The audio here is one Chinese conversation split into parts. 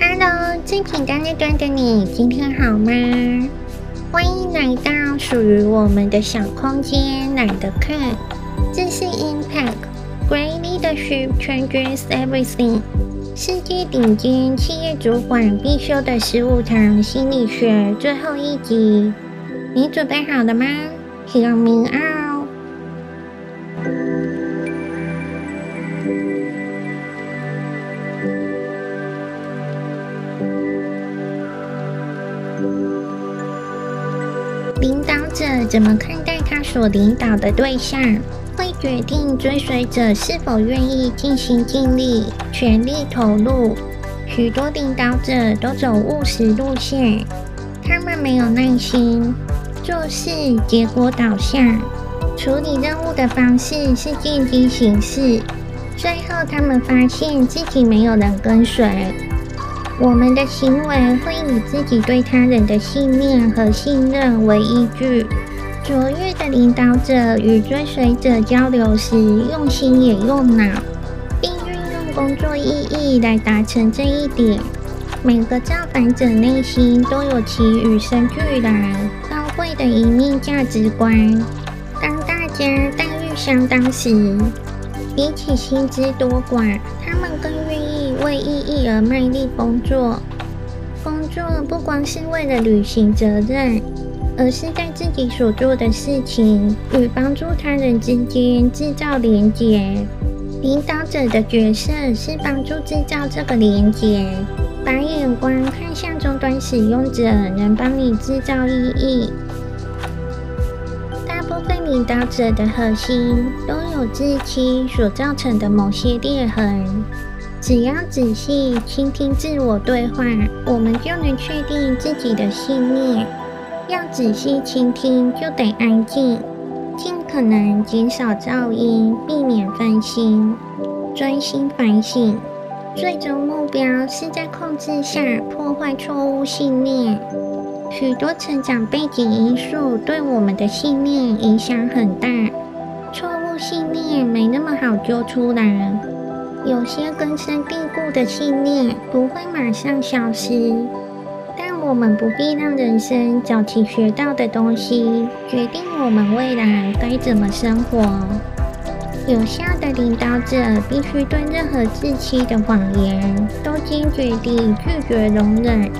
Hello，正经在那端的你，今天好吗？欢迎来到属于我们的小空间，懒得看。这是 Impact Great Leadership Changes Everything，世界顶尖企业主管必修的十五堂心理学最后一集，你准备好了吗？Hear me out。怎么看待他所领导的对象？会决定追随者是否愿意尽心尽力、全力投入。许多领导者都走务实路线，他们没有耐心，做事结果导向，处理任务的方式是见机行事。最后，他们发现自己没有人跟随。我们的行为会以自己对他人的信念和信任为依据。卓越的领导者与追随者交流时，用心也用脑，并运用工作意义来达成这一点。每个造访者内心都有其与生俱来高贵的一面价值观。当大家待遇相当时，比起薪资多寡，他们更愿意为意义而卖力工作。工作不光是为了履行责任。而是在自己所做的事情与帮助他人之间制造连结。领导者的角色是帮助制造这个连结，把眼光看向终端使用者，能帮你制造意义。大部分领导者的核心都有自欺所造成的某些裂痕。只要仔细倾听自我对话，我们就能确定自己的信念。要仔细倾听，就得安静，尽可能减少噪音，避免分心，专心反省。最终目标是在控制下破坏错误信念。许多成长背景因素对我们的信念影响很大，错误信念没那么好揪出来。有些根深蒂固的信念不会马上消失。我们不必让人生早期学到的东西决定我们未来该怎么生活。有效的领导者必须对任何自欺的谎言都坚决地拒绝容忍。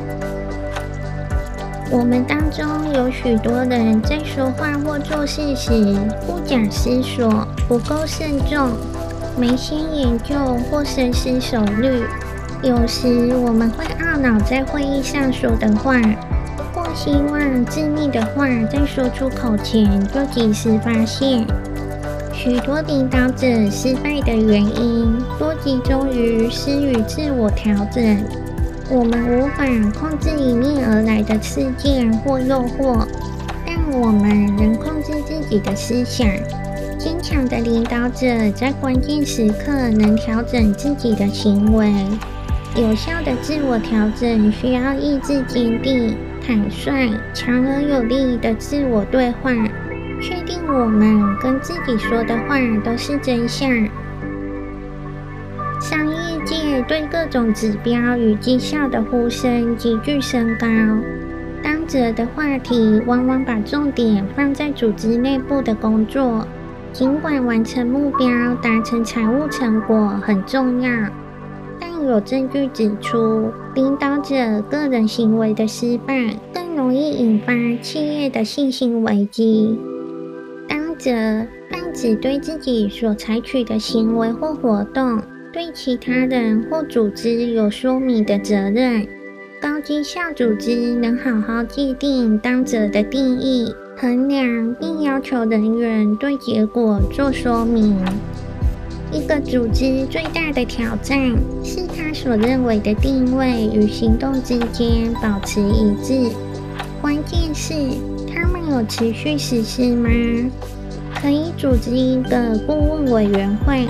我们当中有许多人在说话或做事时不假思索、不够慎重、没先研究或深思熟虑。有时我们会懊恼在会议上说的话，或希望致命的话在说出口前就及时发现。许多领导者失败的原因多集中于失于自我调整。我们无法控制迎面而来的事件或诱惑，但我们能控制自己的思想。坚强的领导者在关键时刻能调整自己的行为。有效的自我调整需要意志坚定、坦率、强而有力的自我对话，确定我们跟自己说的话都是真相。商业界对各种指标与绩效的呼声急剧升高，当责的话题往往把重点放在组织内部的工作，尽管完成目标、达成财务成果很重要。有证据指出，领导者个人行为的失败更容易引发企业的信心危机。当责泛指对自己所采取的行为或活动，对其他人或组织有说明的责任。高绩效组织能好好界定当者的定义、衡量，并要求人员对结果做说明。一个组织最大的挑战是所认为的定位与行动之间保持一致。关键是他们有持续实施吗？可以组织一个顾问委员会，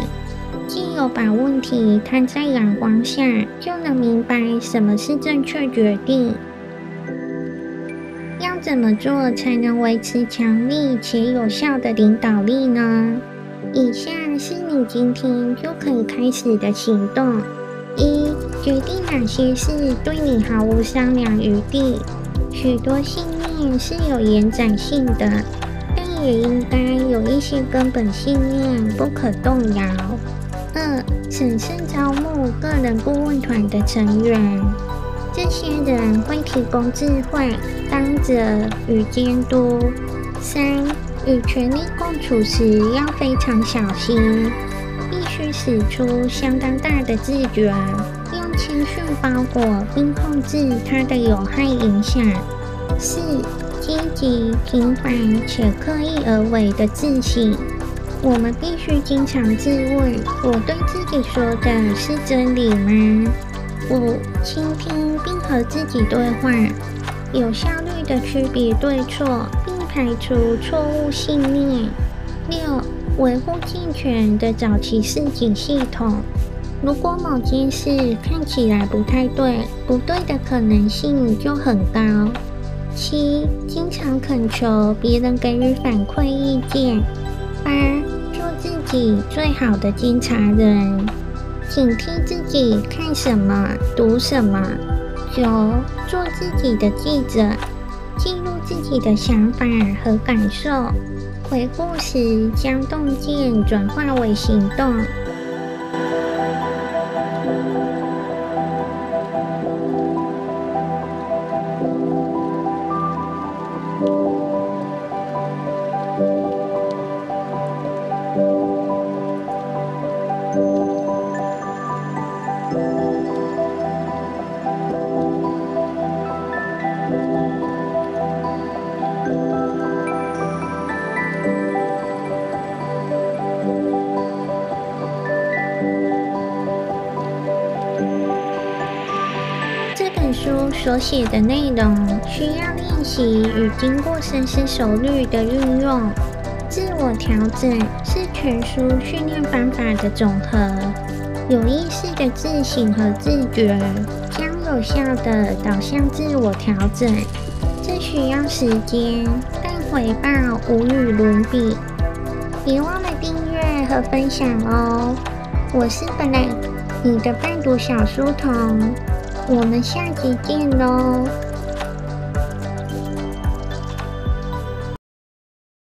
既有把问题摊在阳光下，就能明白什么是正确决定。要怎么做才能维持强力且有效的领导力呢？以下是你今天就可以开始的行动。一、决定哪些事对你毫无商量余地。许多信念是有延展性的，但也应该有一些根本信念不可动摇。二、审慎招募个人顾问团的成员，这些人会提供智慧、当责与监督。三、与权力共处时要非常小心，必须使出相当大的自觉，用谦逊包裹并控制它的有害影响。四、积极、平凡且刻意而为的自省，我们必须经常自问：我对自己说的是真理吗？五、倾听并和自己对话，有效率的区别对错。并排除错误信念。维护健全的早期示警系统。如果某件事看起来不太对，不对的可能性就很高。七、经常恳求别人给予反馈意见。八、做自己最好的监察人，警惕自己看什么、读什么。九、做自己的记者。记录自己的想法和感受，回顾时将洞见转化为行动。所写的内容需要练习与经过深思熟虑的运用。自我调整是全书训练方法的总和，有意识的自省和自觉将有效地导向自我调整。这需要时间，但回报无与伦比。别忘了订阅和分享哦！我是 Black，你的伴读小书童。我们下集见喽！